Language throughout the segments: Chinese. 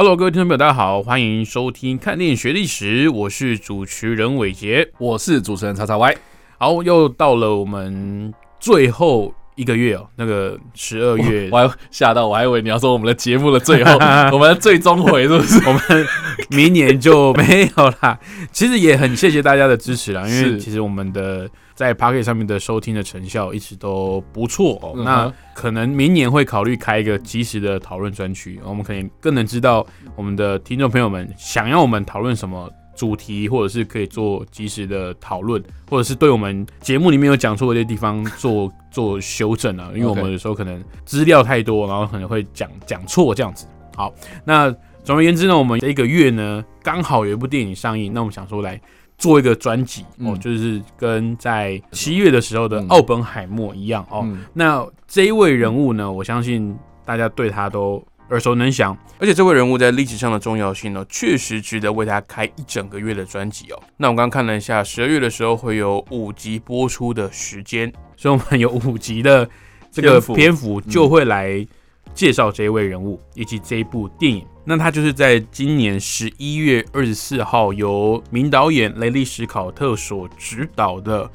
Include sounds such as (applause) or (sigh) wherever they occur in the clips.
Hello，各位听众朋友，大家好，欢迎收听《看电影学历史》，我是主持人伟杰。我是主持人叉叉 Y。好，又到了我们最后一个月哦，那个十二月，我还吓到，我还以为你要说我们的节目的最后，(laughs) 我们的最终回是不是？(laughs) 我们明年就没有啦。其实也很谢谢大家的支持啦，因为其实我们的在 p o c k e t 上面的收听的成效一直都不错哦。嗯那可能明年会考虑开一个及时的讨论专区，我们可能更能知道我们的听众朋友们想要我们讨论什么。主题，或者是可以做及时的讨论，或者是对我们节目里面有讲错的一些地方做做修正啊，因为我们有时候可能资料太多，然后可能会讲讲错这样子。好，那总而言之呢，我们这一个月呢，刚好有一部电影上映，那我们想说来做一个专辑、哦，嗯就是跟在七月的时候的嗯奥本海默一样哦。嗯那这一位人物呢，我相信大家对他都耳熟能详，而且这位人物在历史上的重要性呢，确实值得为他开一整个月的专辑哦。那我刚刚看了一下，十二月的时候会有五集播出的时间，所以我们有五集的这个篇幅就会来介绍这一位人物以及这一部电影。那他就是在今年十一月二十四号由名导演雷利·史考特所执导的《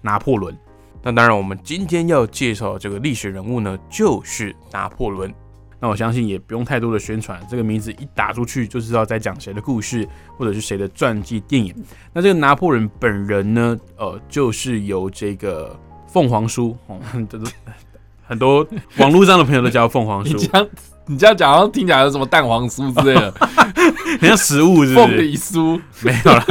拿破仑》。那当然，我们今天要介绍的这个历史人物呢，就是拿破仑。那我相信也不用太多的宣传，这个名字一打出去就知道在讲谁的故事，或者是谁的传记电影。那这个拿破仑本人呢，呃，就是由这个凤凰叔哦，都很多网络上的朋友都叫凤凰你叔，这样你这样讲，好像听起来有什么蛋黄酥之类的，(laughs) 很像食物是不凤？梨酥。没有啦，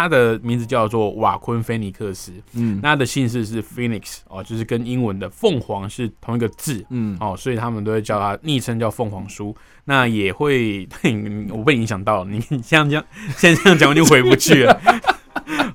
他的名字叫做瓦昆菲尼克斯，嗯那他的姓氏是 Phoenix 哦，就是跟英文的凤凰是同一个字。嗯，哦，所以他们都会叫他昵称叫凤凰叔，那也会 (laughs) 我被影响到了，你像这样讲，现在这样讲我就回不去了。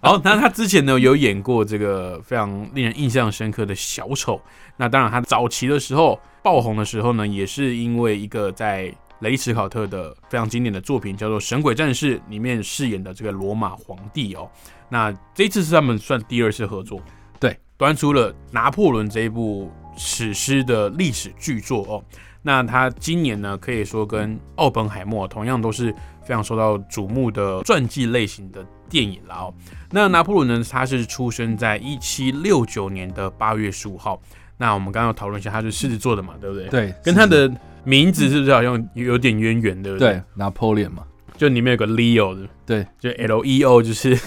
好，那他之前呢有演过这个非常令人印象深刻的小丑，那当然他早期的时候爆红的时候呢，也是因为一个在雷史考特的非常经典的作品叫做《神鬼战士》里面饰演的这个罗马皇帝哦。那这一次是他们算第二次合作，对，端出了《拿破仑》这一部史诗的历史巨作哦。那他今年呢，可以说跟奥本海默同样都是非常受到瞩目的传记类型的电影了哦。那拿破仑呢，他是出生在一七六九年的八月十五号。那我们刚刚讨论一下，他是狮子座的嘛，对不对？，对，跟他的名字是不是好像有点渊源，对不对？对拿破仑嘛，就里面有个 Leo 的，对，就 L E O 就是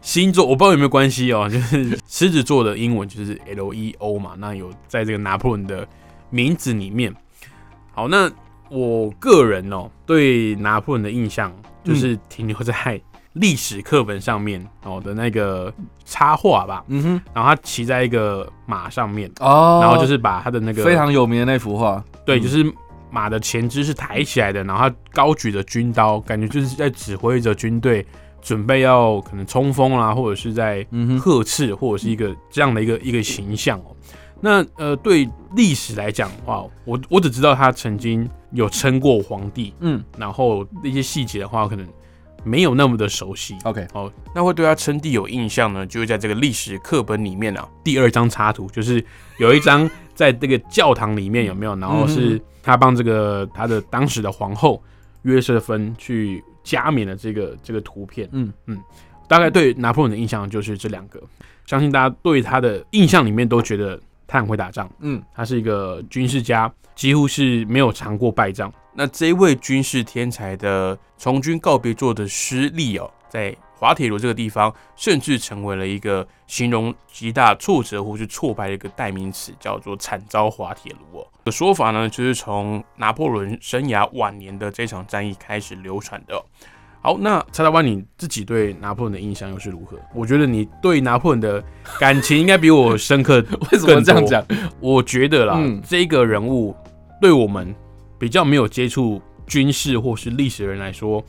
星座，我不知道有没有关系哦，就是狮子座的英文就是 L E O 嘛，那有在这个拿破仑的名字里面。好，那我个人哦对拿破仑的印象就是停留在历史课本上面哦的那个插画吧，嗯哼，然后他骑在一个马上面，哦，然后就是把他的那个非常有名的那幅画，对，嗯。就是马的前肢是抬起来的，然后他高举着军刀，感觉就是在指挥着军队准备要可能冲锋啦，或者是在嗯哼，呵斥，或者是一个这样的一个一个形象哦。那呃，对历史来讲的话，我我只知道他曾经有称过皇帝，嗯。然后那些细节的话，可能没有那么的熟悉。，OK，好那会对他称帝有印象呢，就是在这个历史课本里面啊，第二张插图就是有一张在这个教堂里面有没有？然后是他帮这个他的当时的皇后约瑟芬去加冕的这个这个图片。嗯嗯大概对拿破仑的印象就是这两个，相信大家对他的印象里面都觉得他很会打仗，嗯，他是一个军事家，几乎是没有尝过败仗。那这位军事天才的从军告别作的失利哦，在滑铁卢这个地方，甚至成为了一个形容极大挫折或是挫败的一个代名词，叫做惨遭滑铁卢哦。的说法呢，就是从拿破仑生涯晚年的这场战役开始流传的哦、好，那叉叉湾你自己对拿破仑的印象又是如何？我觉得你对拿破仑的感情应该比我深刻。(laughs) 为什么这样讲？我觉得啦，嗯这个人物对我们比较没有接触军事或是历史的人来说，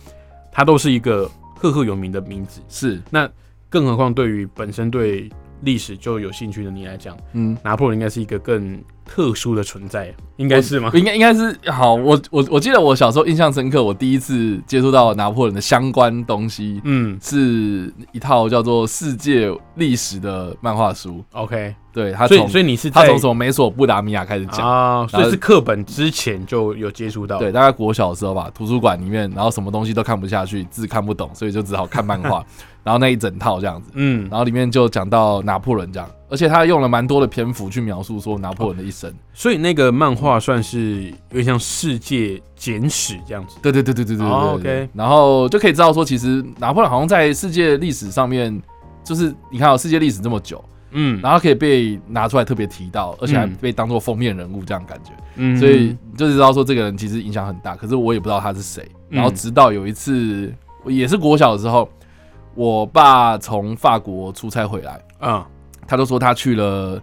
他都是一个赫赫有名的名字。是，那更何况对于本身对历史就有兴趣的你来讲，嗯，拿破仑应该是一个更特殊的存在，应该是吗？应该应该是好。我我我记得我小时候印象深刻，我第一次接触到拿破仑的相关东西，嗯是一套叫做《世界历史》的漫画书。，OK，对，他所以从所以你是他从什么美索不达米亚开始讲。啊，所以是课本之前就有接触到，对，大概国小的时候吧，图书馆里面，然后什么东西都看不下去，字看不懂，所以就只好看漫画，(laughs) 然后那一整套这样子，嗯，然后里面就讲到拿破仑这样，而且他用了蛮多的篇幅去描述说拿破仑的一生。所以那个漫画算是有点像世界简史这样子，对对对对对对对 OK 然后就可以知道说，其实拿破仑好像在世界历史上面，就是你看哦，世界历史这么久，嗯，然后可以被拿出来特别提到，而且还嗯被当做封面人物这样感觉。嗯。所以你就知道说这个人其实影响很大，可是我也不知道他是谁。嗯。然后直到有一次，也是国小的时候，我爸从法国出差回来，啊，他都说他去了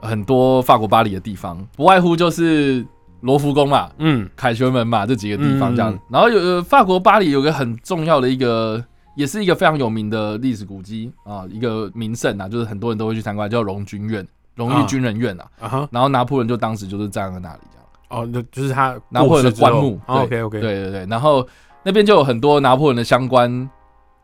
很多法国巴黎的地方，不外乎就是罗浮宫嘛、嗯凯旋门嘛这几个地方这样。嗯然后有呃法国巴黎有个很重要的一个。也是一个非常有名的历史古迹啊，一个名胜啊，就是很多人都会去参观，叫荣军院、荣誉啊军人院啊。然后拿破仑就当时就是站在那里这样。哦，那就是他拿破仑的棺木。对 OK OK，，对对对，然后那边就有很多拿破仑的相关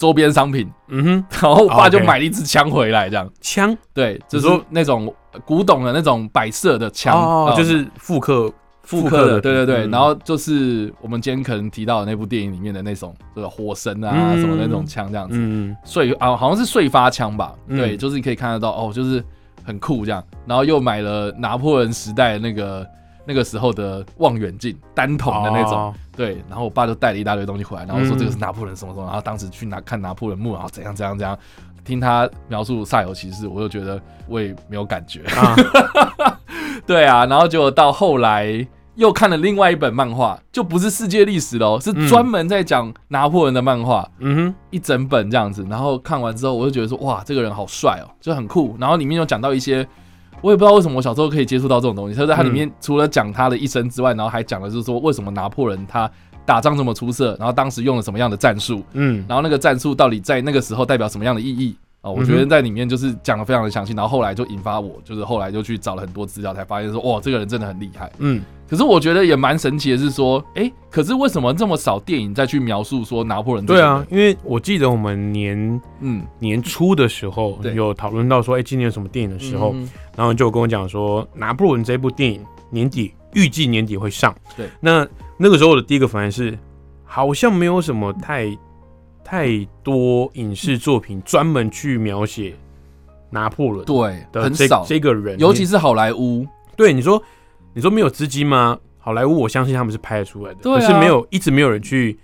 周边商品，嗯哼，然后我爸就买了一支枪回来，这样。枪？对，就是说那种古董的那种摆设的枪，就是复刻复刻的，对对对。嗯。然后就是我们今天可能提到的那部电影里面的那种，就是火神啊嗯。什么那种枪这样子，嗯。碎啊好像是碎发枪吧，嗯。对，就是你可以看得到哦，就是很酷这样。然后又买了拿破仑时代那个那个时候的望远镜，单筒的那种。哦对，然后我爸就带了一大堆东西回来，然后说嗯这个是拿破仑什么什么，然后当时去拿看拿破仑墓，然后怎样怎样怎样，听他描述煞有其事，我就觉得我也没有感觉。啊，(laughs) 对啊，然后结果到后来又看了另外一本漫画，就不是世界历史喽，是嗯专门在讲拿破仑的漫画，嗯哼，一整本这样子。然后看完之后，我就觉得说，哇，这个人好帅哦，就很酷。然后里面有讲到一些。我也不知道为什么我小时候可以接触到这种东西。他说他里面除了讲他的一生之外，然后还讲了就是说为什么拿破仑他打仗这么出色，然后当时用了什么样的战术，嗯然后那个战术到底在那个时候代表什么样的意义啊、我觉得在里面就是讲的非常的详细。然后后来就引发我，就是后来就去找了很多资料，才发现说，哇，这个人真的很厉害。嗯，可是我觉得也蛮神奇的是说，哎，可是为什么这么少电影再去描述说拿破仑？对啊，，因为我记得我们年嗯，年初的时候有讨论到说，哎，今年有什么电影的时候，嗯然后就跟我讲说，拿破仑这部电影年底预计年底会上。对，那那个时候我的第一个反应是，好像没有什么太太多影视作品专门去描写拿破仑对，的这很少，这个人，尤其是好莱坞，对你说，你说没有资金吗？好莱坞我相信他们是拍得出来的，可是没有一直没有人去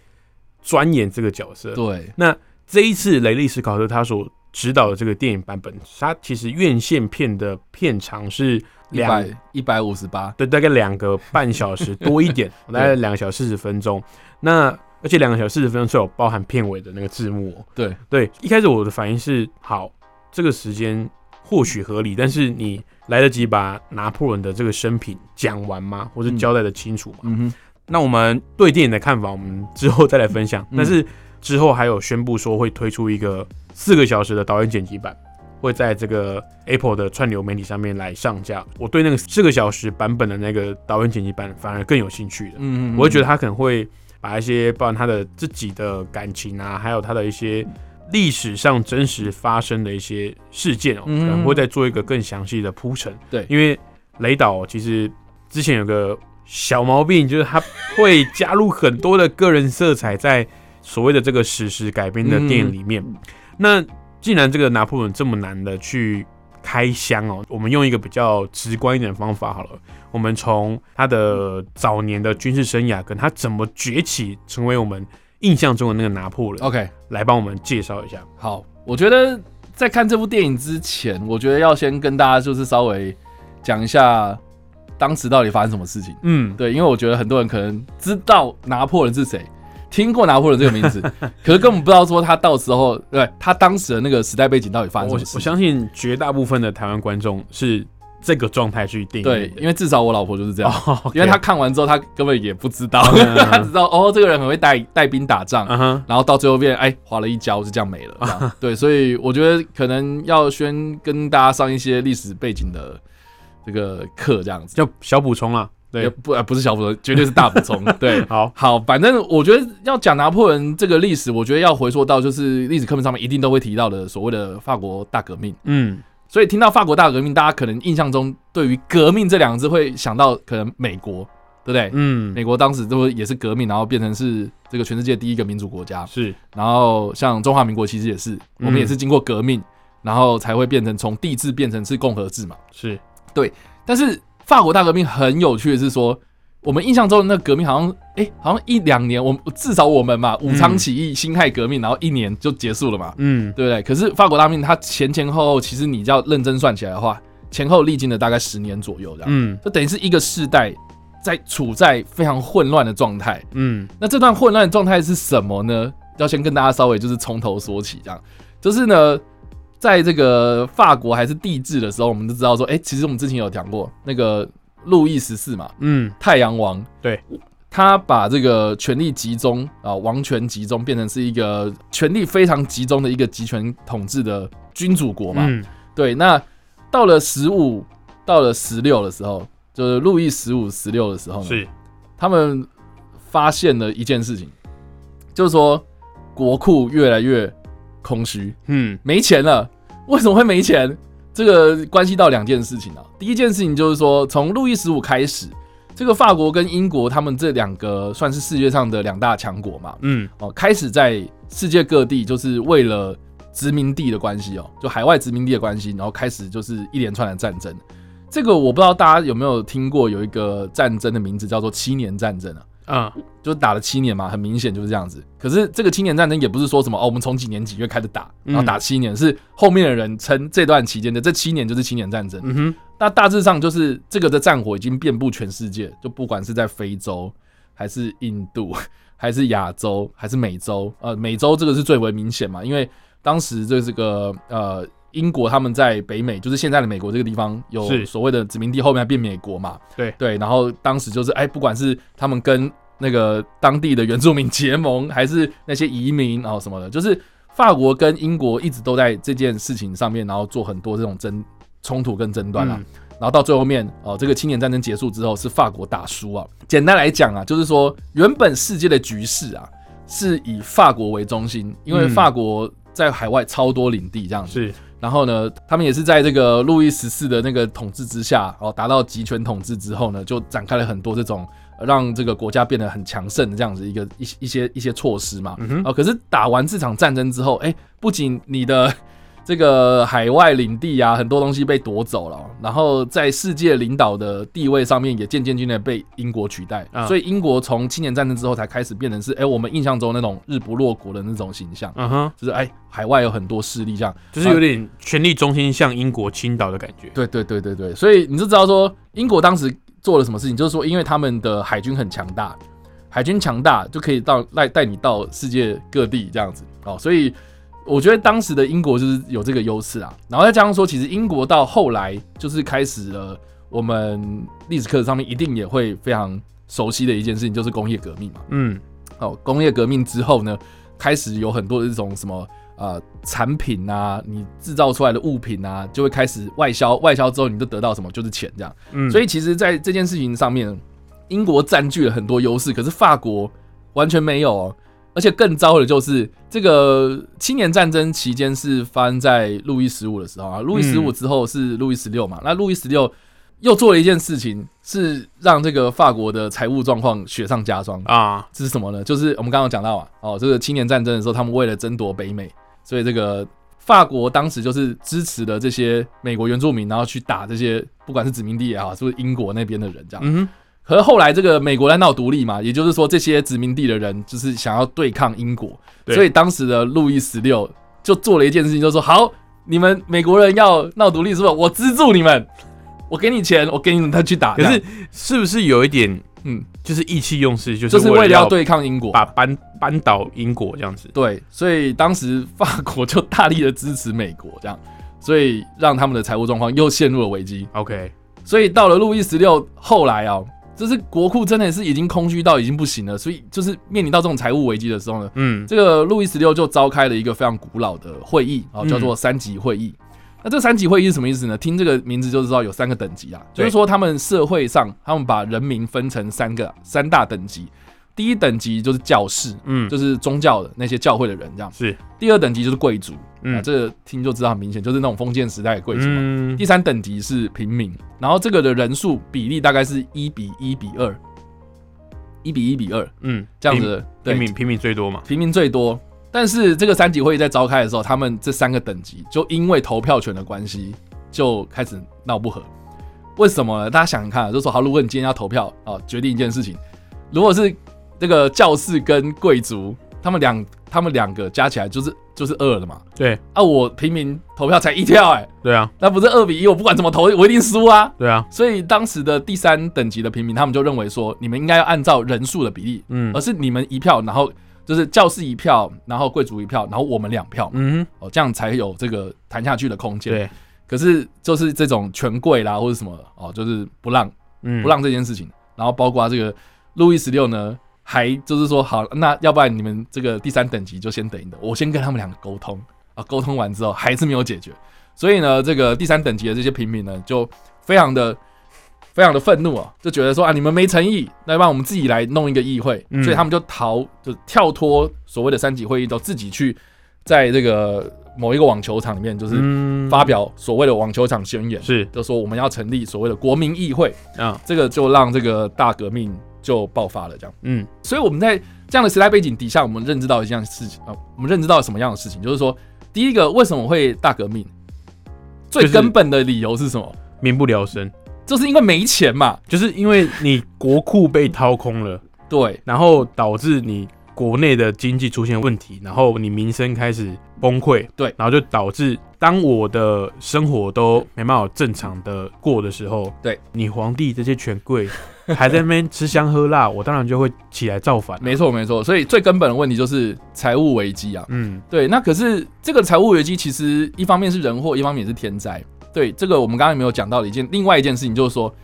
钻研这个角色。对，那这一次雷利·斯考特他所指导的这个电影版本，他其实院线片的片长是一两百一百五十八，对，大概两个半小时多一点，(laughs) 大概两个小时四十分钟。那而且两个小时四十分钟是有包含片尾的那个字幕、哦。对对，一开始我的反应是，好，这个时间或许合理，但是你来得及把拿破仑的这个生平讲完吗？或者交代的清楚吗？嗯哼，那我们对电影的看法，我们之后再来分享。嗯但是之后还有宣布说会推出一个四个小时的导演剪辑版，会在这个 Apple 的串流媒体上面来上架。我对那个四个小时版本的那个导演剪辑版反而更有兴趣的。嗯我会觉得他可能会把一些包含他的自己的感情啊，还有他的一些历史上真实发生的一些事件哦、嗯可能会再做一个更详细的铺陈。对因为雷导其实之前有个小毛病，就是他会加入很多的个人色彩在所谓的这个史实改编的电影里面。那既然这个拿破仑这么难的去开箱哦，我们用一个比较直观一点的方法好了。我们从他的早年的军事生涯，跟他怎么崛起成为我们印象中的那个拿破仑，，OK，来帮我们介绍一下。好，我觉得在看这部电影之前，我觉得要先跟大家就是稍微讲一下当时到底发生什么事情。嗯，对，因为我觉得很多人可能知道拿破仑是谁，听过拿破仑这个名字，(laughs) 可是根本不知道说他到时候对他当时的那个时代背景到底发生什么事情。我相信绝大部分的台湾观众是这个状态去定义对，因为至少我老婆就是这样，哦因为她看完之后，她根本也不知道，嗯她只知道哦，这个人很会带带兵打仗，然后到最后变哎划了一跤，就这样没了。(laughs) 对，所以我觉得可能要先跟大家上一些历史背景的这个课，这样子。就小补充啦。不呃不是小补充，绝对是大补充。(laughs) 对，好，好，反正我觉得要讲拿破仑这个历史，我觉得要回溯到就是历史课本上面一定都会提到的所谓的法国大革命。嗯，所以听到法国大革命，大家可能印象中对于革命这两个字会想到可能美国，对不对？嗯，美国当时都也是革命，然后变成是这个全世界第一个民主国家。是，然后像中华民国其实也是，我们也是经过革命，然后才会变成从帝制变成是共和制嘛。是对，但是法国大革命很有趣的是说，我们印象中的那个革命好像，哎，好像一两年，我们至少我们嘛，武昌起义、辛亥革命，然后一年就结束了嘛，嗯，对不对？可是法国大革命它前前后后，其实你要认真算起来的话，前后历经了大概十年左右，这样，嗯，就等于是一个世代在处在非常混乱的状态。嗯，那这段混乱的状态是什么呢？要先跟大家稍微就是从头说起，这样就是呢，在这个法国还是帝制的时候，我们都知道说，哎、其实我们之前有讲过那个路易十四嘛，嗯，太阳王，对，他把这个权力集中啊，王权集中，变成是一个权力非常集中的一个集权统治的君主国嘛，嗯，对，那到了十五，到了十六的时候，就是路易十五、十六的时候呢，是，他们发现了一件事情，就是说国库越来越空虚，嗯，没钱了。为什么会没钱？这个关系到两件事情啊。第一件事情就是说，从路易十五开始，这个法国跟英国他们这两个算是世界上的两大强国嘛，嗯，哦，开始在世界各地就是为了殖民地的关系哦，就海外殖民地的关系，然后开始就是一连串的战争。这个我不知道大家有没有听过，有一个战争的名字叫做七年战争啊。啊，就是打了七年嘛，很明显就是这样子。可是这个七年战争也不是说什么哦，我们从几年几月开始打，嗯然后打七年，是后面的人称这段期间的这七年就是七年战争。嗯哼，那大致上就是这个的战火已经遍布全世界，就不管是在非洲，还是印度，(laughs) 还是亚洲，还是美洲，呃，美洲这个是最为明显嘛，因为当时这这个呃英国他们在北美，就是现在的美国这个地方有所谓的殖民地，后面还变美国嘛，对对，然后当时就是哎，不管是他们跟那个当地的原住民结盟，还是那些移民然后什么的，就是法国跟英国一直都在这件事情上面，然后做很多这种争冲突跟争端啊。嗯然后到最后面哦，这个青年战争结束之后，是法国打输啊。简单来讲啊，就是说原本世界的局势啊，是以法国为中心，因为嗯法国在海外超多领地这样子。是，然后呢，他们也是在这个路易十四的那个统治之下，哦，达到集权统治之后呢，就展开了很多这种呃让这个国家变得很强盛的这样子一个一一些一些措施嘛。嗯，哦，可是打完这场战争之后，哎，不仅你的这个海外领地啊，很多东西被夺走了哦，然后在世界领导的地位上面也渐渐渐的被英国取代，啊。所以英国从七年战争之后才开始变成是，哎，我们印象中那种日不落国的那种形象，嗯哼，就是哎，海外有很多势力这样，就是有点权力中心向英国倾倒的感觉。对对对对对，所以你就知道说英国当时做了什么事情，就是说因为他们的海军很强大，海军强大就可以到带带你到世界各地这样子。哦，所以我觉得当时的英国就是有这个优势啊，然后再加上说，其实英国到后来就是开始了我们历史课上面一定也会非常熟悉的一件事情，就是工业革命嘛。嗯，哦，工业革命之后呢，开始有很多的这种什么呃产品啊，你制造出来的物品啊，就会开始外销，外销之后你就得到什么，就是钱这样。嗯，所以其实，在这件事情上面，英国占据了很多优势，可是法国完全没有哦。而且更糟的就是，这个七年战争期间是发生在路易十五的时候啊，路易十五之后是路易十六嘛，那路易十六又做了一件事情，是让这个法国的财务状况雪上加霜。啊，这是什么呢？就是我们刚刚讲到啊，哦，这个七年战争的时候，他们为了争夺北美，所以这个法国当时就是支持了这些美国原住民，然后去打这些不管是殖民地也好，是不是英国那边的人这样。可是后来这个美国在闹独立嘛，也就是说这些殖民地的人就是想要对抗英国，所以当时的路易十六就做了一件事情，就是说好，你们美国人要闹独立是不是？我资助你们，我给你钱，我给你们他去打。可是是不是有一点，嗯，就是意气用事，就就是为要为了要对抗英国，把扳扳倒英国这样子？对，所以当时法国就大力的支持美国，这样，所以让他们的财务状况又陷入了危机。OK，所以到了路易十六后来啊，就是国库真的是已经空虚到已经不行了，所以就是面临到这种财务危机的时候呢，嗯，这个路易十六就召开了一个非常古老的会议啊，嗯叫做三级会议。那这三级会议是什么意思呢？听这个名字就知道有三个等级啊，就是说他们社会上他们把人民分成三个三大等级。第一等级就是教士，嗯，就是宗教的那些教会的人这样。是，第二等级就是贵族，啊，嗯，这个听就知道很明显，就是那种封建时代的贵族嘛。嗯第三等级是平民，然后这个的人数比例大概是一比一比二，一比一比二嗯，这样子。对平，民平民最多嘛，平民最多。但是这个三级会议在召开的时候，他们这三个等级就因为投票权的关系，就开始闹不和。为什么呢？大家想想看啊，就说好，如果你今天要投票啊，决定一件事情，如果是这个教士跟贵族，他们两他们两个加起来就是就是二了嘛。对。啊，我平民投票才一票、哎，对啊，那不是二比一，我不管怎么投，我一定输啊。对啊，所以当时的第三等级的平民，他们就认为说，你们应该要按照人数的比例，嗯。而是你们一票，然后就是教士一票，然后贵族一票，然后我们两票，嗯哦，这样才有这个谈下去的空，间。对，可是就是这种权贵啦，或者什么哦，就是不让嗯，不让这件事情，然后包括这个路易十六呢，还就是说好，那要不然你们这个第三等级就先等一等，我先跟他们两个沟通。啊，沟通完之后还是没有解决，所以呢，这个第三等级的这些平民呢，就非常的非常的愤怒啊，就觉得说啊，你们没诚意，那要不然我们自己来弄一个议会，嗯。所以他们就逃，就跳脱所谓的三级会议，都自己去在这个某一个网球场里面，就是嗯。发表所谓的网球场宣言。是。就说我们要成立所谓的国民议会，啊，这个就让这个大革命就爆发了。这样，嗯所以我们在这样的时代背景底下，我们认知到一件事情啊，我们认知到什么样的事情，就是说，第一个为什么会大革命，最根本的理由是什么？民不聊生，就是因为没钱嘛。就是因为你国库被掏空了，对然后导致你国内的经济出现问题，然后你民生开始崩溃，对然后就导致当我的生活都没办法正常的过的时候，对你皇帝这些权贵 (laughs) 还在那边吃香喝辣，我当然就会起来造反。没错没错。所以最根本的问题就是财务危机啊。嗯，对，那可是这个财务危机其实一方面是人祸，一方面也是天灾。对，这个我们刚刚有没有讲到的一件另外一件事情，就是说，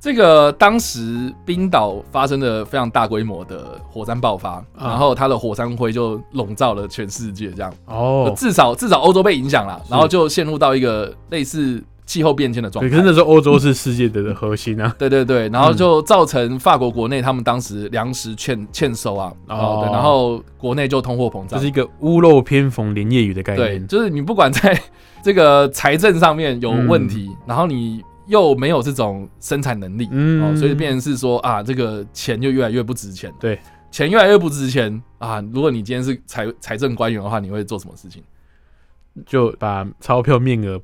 这个当时冰岛发生了非常大规模的火山爆发，啊。然后它的火山灰就笼罩了全世界，这样，哦，至少至少欧洲被影响了，然后就陷入到一个类似气候变迁的状对，态。可是那时候欧洲是世界的核心啊。对对对，然后就造成法国国内他们当时粮食欠欠收啊，哦。哦，对，然后国内就通货膨胀。这是，一个屋漏偏逢连夜雨的概念。对，念。就是你不管在这个财政上面有问题，然后你又没有这种生产能力，嗯哦，所以变成是说啊，这个钱就越来越不值钱。对，钱越来越不值钱啊！如果你今天是财财政官员的话，你会做什么事情就把钞票面额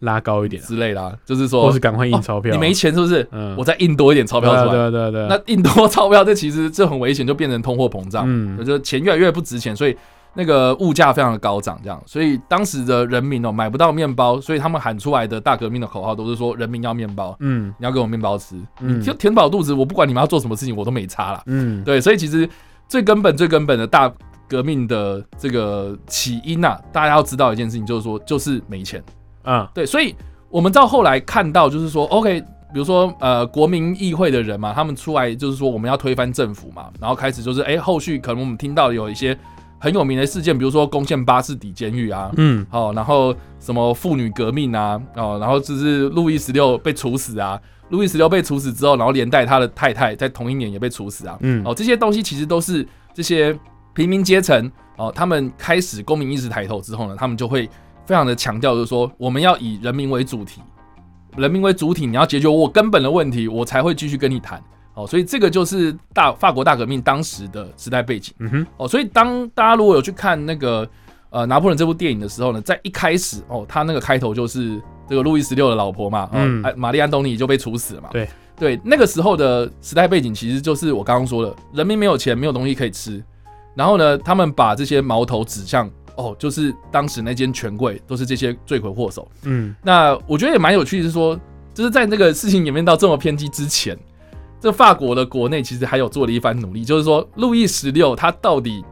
拉高一点啊，之类啦？就是说或是赶快印钞票啊。你没钱是不是？嗯我再印多一点钞票出来。对啊对啊对啊。那印多钞票，这其实这很危险，就变成通货膨胀。嗯就是钱越来越不值钱，所以那个物价非常的高涨，这样，所以当时的人民哦买不到面包，所以他们喊出来的大革命的口号都是说人民要面包，嗯。你要给我面包吃，嗯。你就填饱肚子，我不管你们要做什么事情，我都没差啦。嗯，对，所以其实最根本、最根本的大革命的这个起因啊，大家要知道一件事情，就是说就是没钱。啊。对，所以我们到后来看到，就是说，OK，比如说呃，国民议会的人嘛，他们出来就是说我们要推翻政府嘛，然后开始就是哎、后续可能我们听到有一些很有名的事件，比如说攻陷巴士底监狱啊。嗯哦，然后什么妇女革命啊，哦，然后就是路易十六被处死啊，路易十六被处死之后，然后连带他的太太在同一年也被处死啊，嗯哦，这些东西其实都是这些平民阶层哦，他们开始公民意识抬头之后呢，他们就会非常的强调，就是说我们要以人民为主体，人民为主体，你要解决我根本的问题，我才会继续跟你谈。哦，所以这个就是大法国大革命当时的时代背景。嗯哼哦，所以当大家如果有去看那个呃拿破仑这部电影的时候呢，在一开始哦，他那个开头就是这个路易十六的老婆嘛，哦，嗯哎玛丽安东尼就被处死了嘛。对对，那个时候的时代背景其实就是我刚刚说的，人民没有钱，没有东西可以吃，然后呢，他们把这些矛头指向哦，就是当时那间权贵都是这些罪魁祸首。嗯那我觉得也蛮有趣的是说，就是在那个事情演变到这么偏激之前，这法国的国内其实还有做了一番努力，就是说路易十六他到底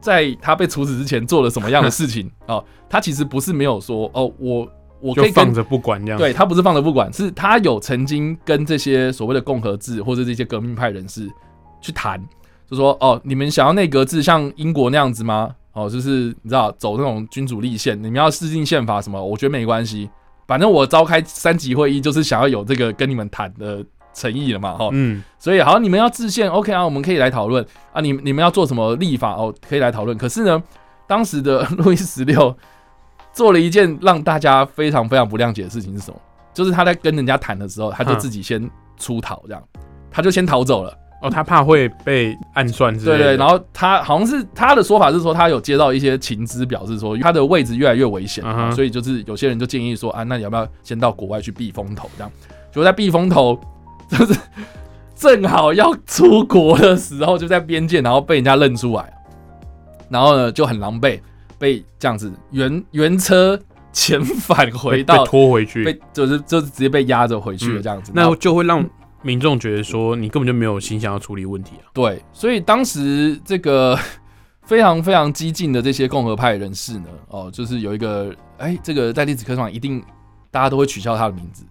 在他被处死之前做了什么样的事情 (laughs) 哦？他其实不是没有说哦，我我可以就放着不管这样。对，他不是放着不管，是他有曾经跟这些所谓的共和制或者这些革命派人士去谈，就说哦，你们想要内阁制像英国那样子吗？哦，就是你知道走那种君主立宪，你们要制定宪法什么，我觉得没关系，反正我召开三级会议就是想要有这个跟你们谈的诚意了嘛，哈、嗯，所以好，你们要制宪，OK 啊，我们可以来讨论啊。你你们要做什么立法哦，可以来讨论。可是呢，当时的 (laughs) 路易十六做了一件让大家非常非常不谅解的事情是什么？就是他在跟人家谈的时候，他就嗯自己先出逃，这样他就先逃走了。哦，他怕会被暗算之类的。对对，然后他好像是他的说法是说，他有接到一些情资，表示说他的位置越来越危险、所以就是有些人就建议说啊，那你要不要先到国外去避风头？这样，就在避风头，就是正好要出国的时候，就在边界，然后被人家认出来，然后呢就很狼狈，被这样子原原车遣返回到拖回去，被就是就是直接被压着回去了嗯这样子，然那就会让民众觉得说你根本就没有心想要处理问题啊。对，所以当时这个 (laughs) 非常非常激进的这些共和派人士呢，哦，就是有一个，哎，这个在历史课上一定大家都会取笑他的名字，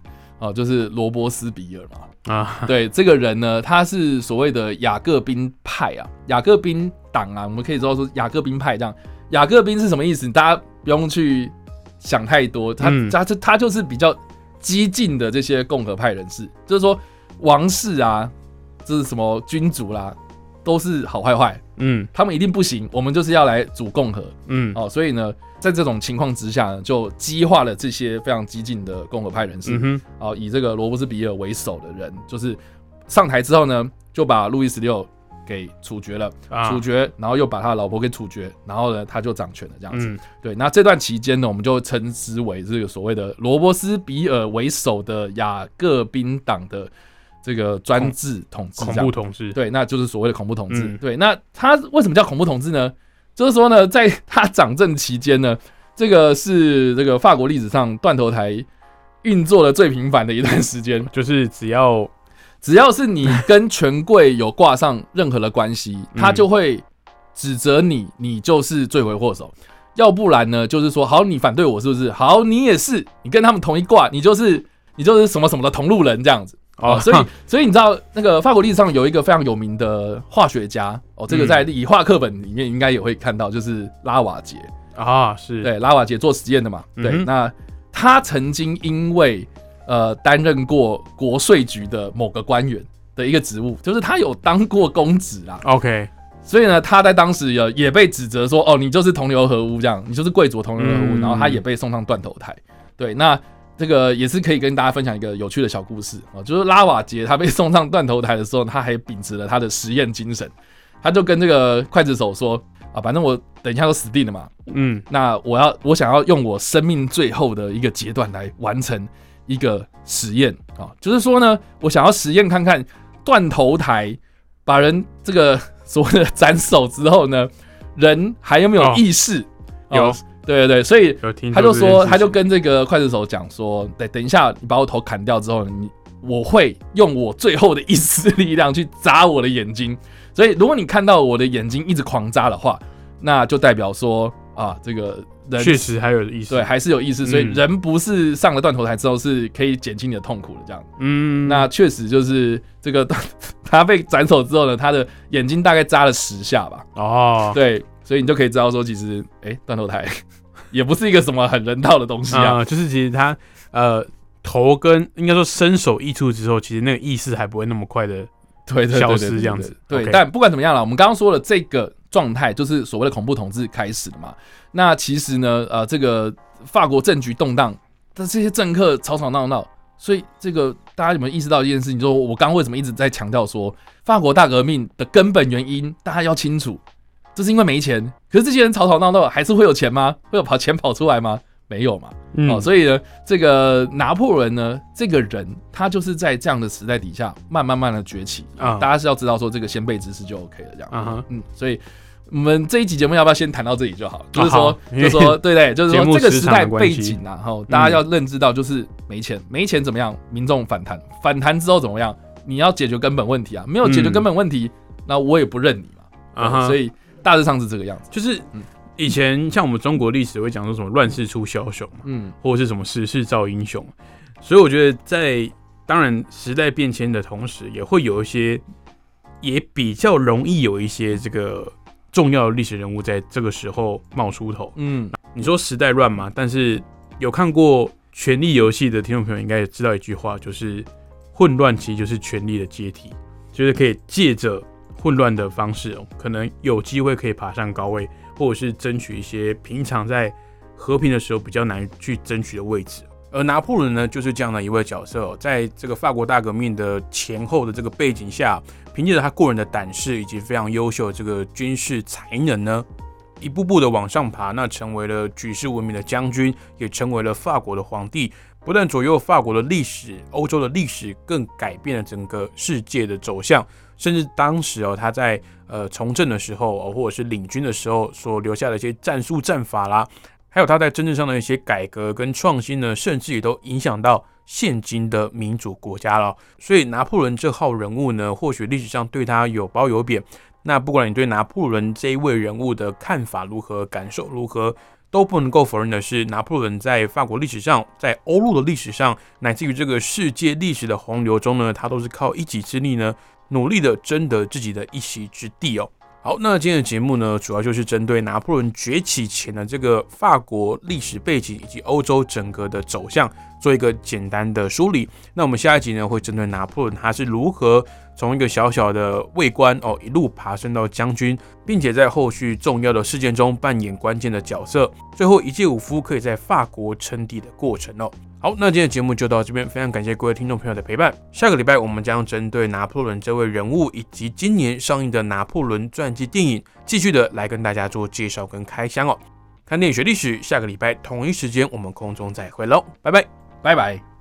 哦，就是罗伯斯比尔嘛。啊，对，这个人呢，他是所谓的雅各宾派啊，雅各宾党啊，我们可以知道说雅各宾派这样。雅各宾是什么意思？大家不用去想太多，他、嗯他这他就是比较激进的这些共和派人士，就是说王室啊，这是什么君主啦、都是好坏坏，嗯他们一定不行，我们就是要来主共和嗯，哦。所以呢，在这种情况之下呢，就激化了这些非常激进的共和派人士。嗯哼，哦，以这个罗伯斯比尔为首的人，就是上台之后呢，就把路易十六给处决了，啊处，决，然后又把他的老婆给处决，然后呢，他就掌权了，这样子。嗯对，那这段期间呢，我们就称之为这个所谓的罗伯斯比尔为首的雅各宾党的这个专制统治，恐怖统治，对，那就是所谓的恐怖统治。嗯对，那他为什么叫恐怖统治呢？就是说呢，在他掌政期间呢，(laughs) 这个是这个法国历史上断头台运作的最频繁的一段时间。(laughs) 就是只要只要是你跟权贵有挂上任何的关系，嗯他就会指责你，你就是罪魁祸首。要不然呢，就是说，好，你反对我是不是？好，你也是，你跟他们同一挂，你就是你就是什么什么的同路人这样子。哦，所以所以你知道那个法国历史上有一个非常有名的化学家哦，这个在理化课本里面应该也会看到，就是拉瓦杰。啊是，对，拉瓦杰做实验的嘛。对，嗯那他曾经因为呃担任过国税局的某个官员的一个职务，就是他有当过公职啦。，OK，所以呢，他在当时也也被指责说，哦，你就是同流合污这样，你就是贵族同流合污，嗯然后他也被送上断头台。对，那这个也是可以跟大家分享一个有趣的小故事啊、哦，就是拉瓦杰他被送上断头台的时候，他还秉持了他的实验精神，他就跟这个刽子手说啊，反正我等一下都死定了嘛，嗯。那我要我想要用我生命最后的一个阶段来完成一个实验。啊，就是说呢，我想要实验看看断头台把人这个所谓的斩首之后呢，人还有没有哦。意识？有。哦对对对，所以他就说，他就跟这个刽子手讲说，等，等一下你把我头砍掉之后，你我会用我最后的一丝力量去扎我的眼睛。所以如果你看到我的眼睛一直狂扎的话，那就代表说啊，这个人确实还有意思，对还是有意思，所以嗯人不是上了断头台之后是可以减轻你的痛苦的这样。嗯，那确实就是这个 (laughs) 他被斩首之后呢，他的眼睛大概扎了十下吧。哦，对，所以你就可以知道说，其实哎，断头台 (laughs) 也不是一个什么很人道的东西啊。啊，就是其实他呃头跟应该说身首异处之后，其实那个意识还不会那么快的，消失这样子对，但不管怎么样了，我们刚刚说了这个状态就是所谓的恐怖统治开始了嘛。那其实呢，呃，这个法国政局动荡，但这些政客吵吵闹闹，所以这个大家有没有意识到一件事情？说我刚刚为什么一直在强调说法国大革命的根本原因，大家要清楚，这是因为没钱。可是这些人吵吵闹闹，还是会有钱吗？会有跑钱跑出来吗？没有嘛。嗯哦，所以呢，这个拿破仑呢，这个人他就是在这样的时代底下，慢慢慢的崛起啊大家是要知道说这个先辈知识就 OK 了，这样。嗯，所以我们这一集节目要不要先谈到这里就好？就是说，就是说，(laughs) 对对，就是说这个时时代背景啊，哈，大家要认知到，就是没钱，没钱怎么样？民众反弹，反弹之后怎么样？你要解决根本问题啊，没有解决嗯根本问题，那我也不认你嘛。啊，所以大致上是这个样子。就是嗯以前像我们中国历史会讲说什么乱世出枭雄嘛，嗯，或者是什么时势造英雄，所以我觉得在当然时代变迁的同时，也会有一些也比较容易有一些这个重要的历史人物在这个时候冒出头。嗯，你说时代乱嘛？但是有看过《权力游戏》的听众朋友应该也知道一句话，就是混乱其实就是权力的阶梯，就是可以借着混乱的方式哦，可能有机会可以爬上高位，或者是争取一些平常在和平的时候比较难去争取的位置。而拿破仑呢，就是这样的一位角色，在这个法国大革命的前后的这个背景下，凭借着他过人的胆识以及非常优秀的这个军事才能呢，一步步的往上爬，那成为了举世闻名的将军，也成为了法国的皇帝，不但左右法国的历史、欧洲的历史，更改变了整个世界的走向。甚至当时哦，他在呃从政的时候，或者是领军的时候所留下的一些战术战法啦，还有他在政治上的一些改革跟创新呢，甚至也都影响到现今的民主国家了。所以拿破仑这号人物呢，或许历史上对他有褒有贬。那不管你对拿破仑这一位人物的看法如何、感受如何，都不能够否认的是，拿破仑在法国历史上、在欧陆的历史上，乃至于这个世界历史的洪流中呢，他都是靠一己之力呢，努力的争得自己的一席之地哦。好，那今天的节目呢，主要就是针对拿破仑崛起前的这个法国历史背景以及欧洲整个的走向做一个简单的梳理。那我们下一集呢，会针对拿破仑他是如何从一个小小的卫官哦，一路爬升到将军，并且在后续重要的事件中扮演关键的角色，最后一介武夫可以在法国称帝的过程哦。好，那今天的节目就到这边，非常感谢各位听众朋友的陪伴。下个礼拜我们将针对拿破仑这位人物，以及今年上映的拿破仑传记电影，继续的来跟大家做介绍跟开箱哦。看电影学历史，下个礼拜同一时间我们空中再会喽，拜拜。拜拜。